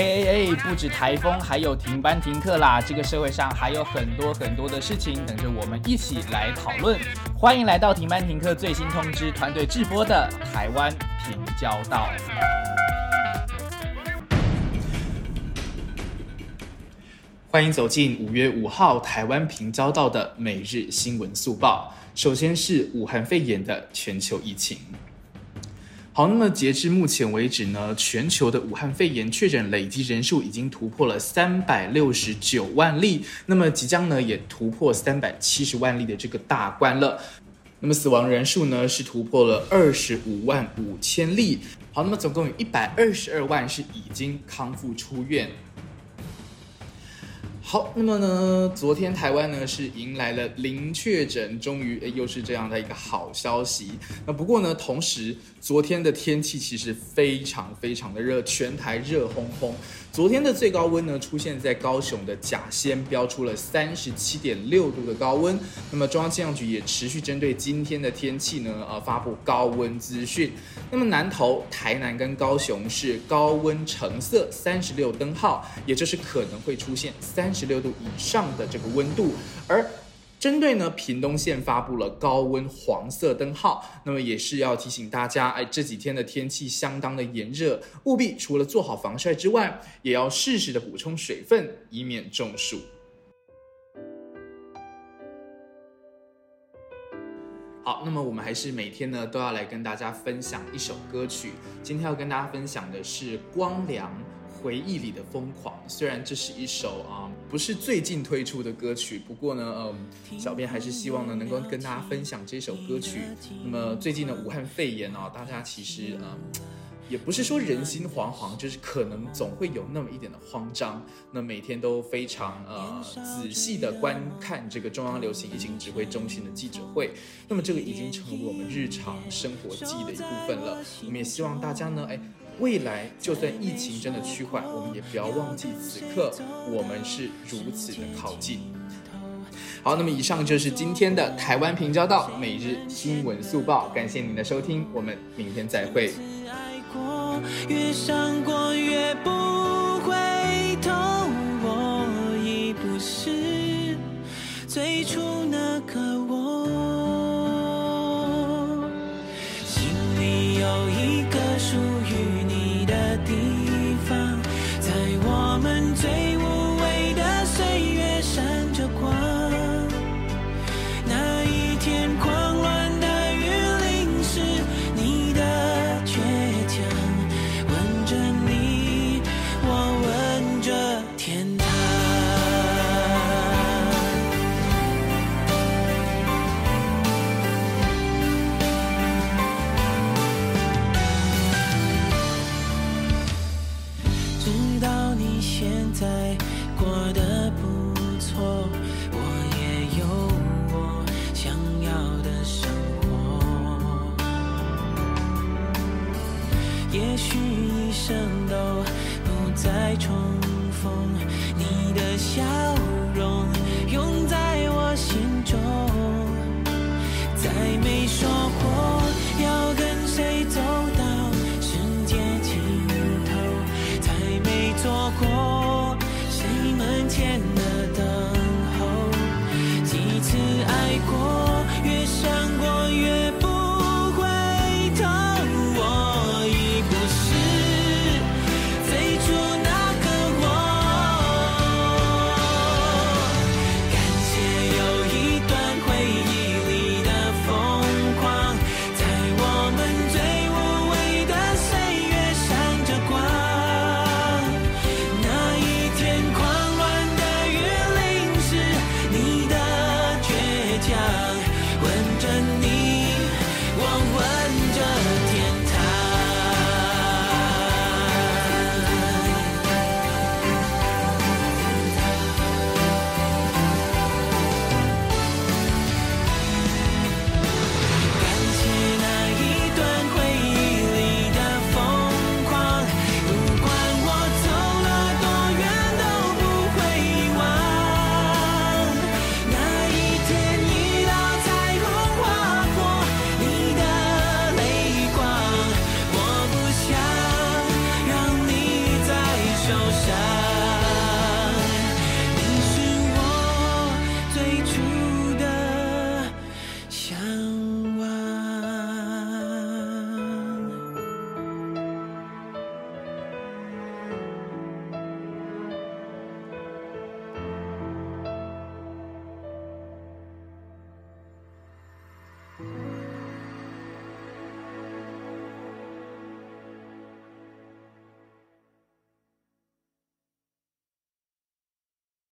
哎哎哎，不止台风，还有停班停课啦！这个社会上还有很多很多的事情等着我们一起来讨论。欢迎来到停班停课最新通知团队直播的台湾平交道。欢迎走进五月五号台湾平交道的每日新闻速报。首先是武汉肺炎的全球疫情。好，那么截至目前为止呢，全球的武汉肺炎确诊累计人数已经突破了三百六十九万例，那么即将呢也突破三百七十万例的这个大关了。那么死亡人数呢是突破了二十五万五千例。好，那么总共有一百二十二万是已经康复出院。好，那么呢，昨天台湾呢是迎来了零确诊，终于诶又是这样的一个好消息。那不过呢，同时昨天的天气其实非常非常的热，全台热烘烘。昨天的最高温呢，出现在高雄的甲仙，标出了三十七点六度的高温。那么中央气象局也持续针对今天的天气呢，呃，发布高温资讯。那么南投、台南跟高雄是高温橙色三十六灯号，也就是可能会出现三十六度以上的这个温度，而。针对呢，屏东县发布了高温黄色灯号，那么也是要提醒大家，哎，这几天的天气相当的炎热，务必除了做好防晒之外，也要适时的补充水分，以免中暑。好，那么我们还是每天呢都要来跟大家分享一首歌曲，今天要跟大家分享的是光良。回忆里的疯狂，虽然这是一首啊不是最近推出的歌曲，不过呢，嗯，小编还是希望呢能够跟大家分享这首歌曲。那么最近的武汉肺炎啊，大家其实嗯也不是说人心惶惶，就是可能总会有那么一点的慌张。那每天都非常呃仔细的观看这个中央流行疫情指挥中心的记者会，那么这个已经成为我们日常生活记忆的一部分了。我们也希望大家呢，哎。未来就算疫情真的趋缓，我们也不要忘记此刻我们是如此的靠近。好，那么以上就是今天的台湾平交道每日新闻速报，感谢您的收听，我们明天再会。越伤过不再重逢你的笑。